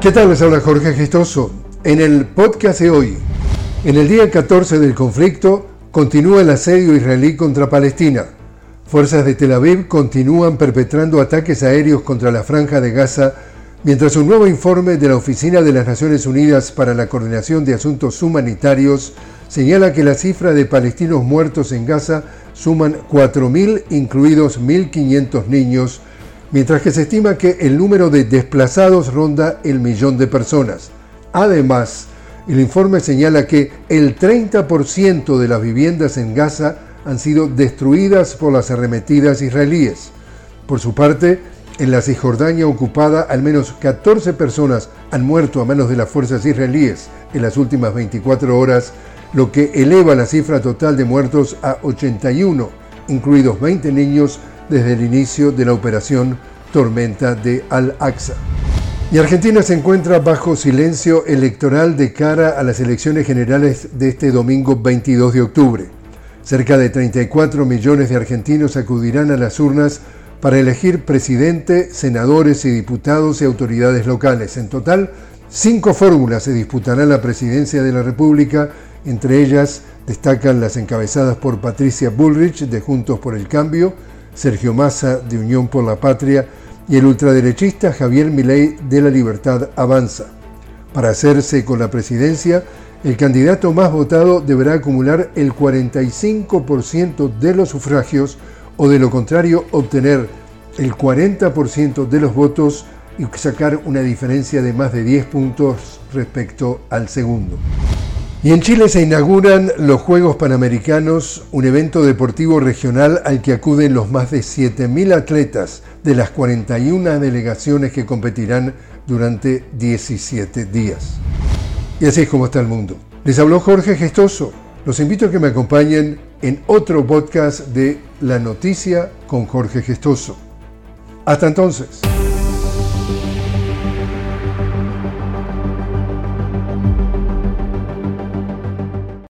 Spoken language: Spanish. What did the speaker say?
¿Qué tal? Les habla Jorge Gestoso. En el podcast de hoy, en el día 14 del conflicto, continúa el asedio israelí contra Palestina. Fuerzas de Tel Aviv continúan perpetrando ataques aéreos contra la franja de Gaza, mientras un nuevo informe de la Oficina de las Naciones Unidas para la Coordinación de Asuntos Humanitarios señala que la cifra de palestinos muertos en Gaza suman 4.000, incluidos 1.500 niños, mientras que se estima que el número de desplazados ronda el millón de personas. Además, el informe señala que el 30% de las viviendas en Gaza han sido destruidas por las arremetidas israelíes. Por su parte, en la Cisjordania ocupada, al menos 14 personas han muerto a manos de las fuerzas israelíes en las últimas 24 horas, lo que eleva la cifra total de muertos a 81, incluidos 20 niños desde el inicio de la operación Tormenta de Al-Aqsa. Y Argentina se encuentra bajo silencio electoral de cara a las elecciones generales de este domingo 22 de octubre. Cerca de 34 millones de argentinos acudirán a las urnas para elegir presidente, senadores y diputados y autoridades locales. En total, cinco fórmulas se disputarán la presidencia de la República, entre ellas destacan las encabezadas por Patricia Bullrich de Juntos por el Cambio, Sergio Massa de Unión por la Patria y el ultraderechista Javier Milei de la Libertad Avanza. Para hacerse con la presidencia, el candidato más votado deberá acumular el 45% de los sufragios o de lo contrario obtener el 40% de los votos y sacar una diferencia de más de 10 puntos respecto al segundo. Y en Chile se inauguran los Juegos Panamericanos, un evento deportivo regional al que acuden los más de 7.000 atletas de las 41 delegaciones que competirán durante 17 días. Y así es como está el mundo. Les habló Jorge Gestoso. Los invito a que me acompañen en otro podcast de La Noticia con Jorge Gestoso. Hasta entonces.